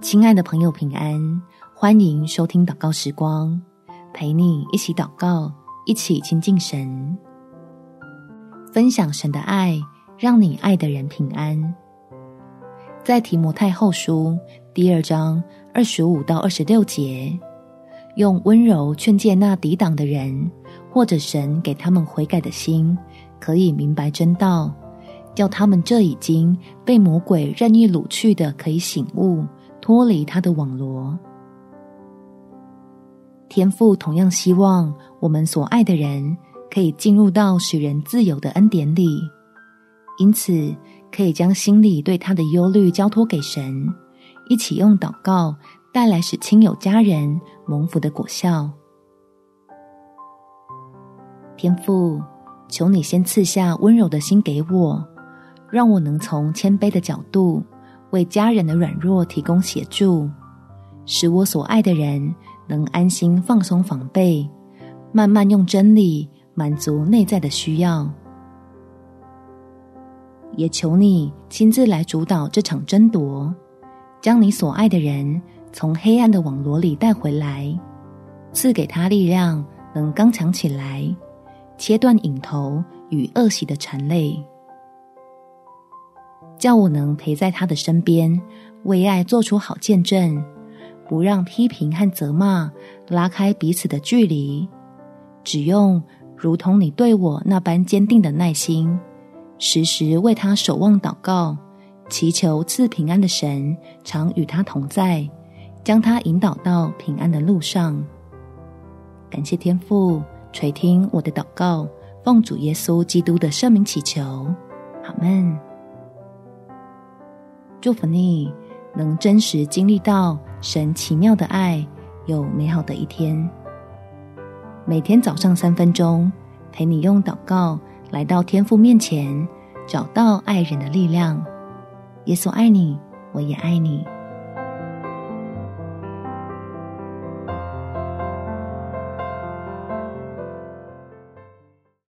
亲爱的朋友，平安！欢迎收听祷告时光，陪你一起祷告，一起亲近神，分享神的爱，让你爱的人平安。在提摩太后书第二章二十五到二十六节，用温柔劝诫那抵挡的人，或者神给他们悔改的心，可以明白真道，叫他们这已经被魔鬼任意掳去的，可以醒悟。脱离他的网罗，天父同样希望我们所爱的人可以进入到使人自由的恩典里，因此可以将心里对他的忧虑交托给神，一起用祷告带来使亲友家人蒙福的果效。天父，求你先赐下温柔的心给我，让我能从谦卑的角度。为家人的软弱提供协助，使我所爱的人能安心放松防备，慢慢用真理满足内在的需要。也求你亲自来主导这场争夺，将你所爱的人从黑暗的网罗里带回来，赐给他力量，能刚强起来，切断瘾头与恶习的缠累。叫我能陪在他的身边，为爱做出好见证，不让批评和责骂拉开彼此的距离，只用如同你对我那般坚定的耐心，时时为他守望祷告，祈求赐平安的神常与他同在，将他引导到平安的路上。感谢天父垂听我的祷告，奉主耶稣基督的圣名祈求，阿们。祝福你能真实经历到神奇妙的爱，有美好的一天。每天早上三分钟，陪你用祷告来到天父面前，找到爱人的力量。耶稣爱你，我也爱你。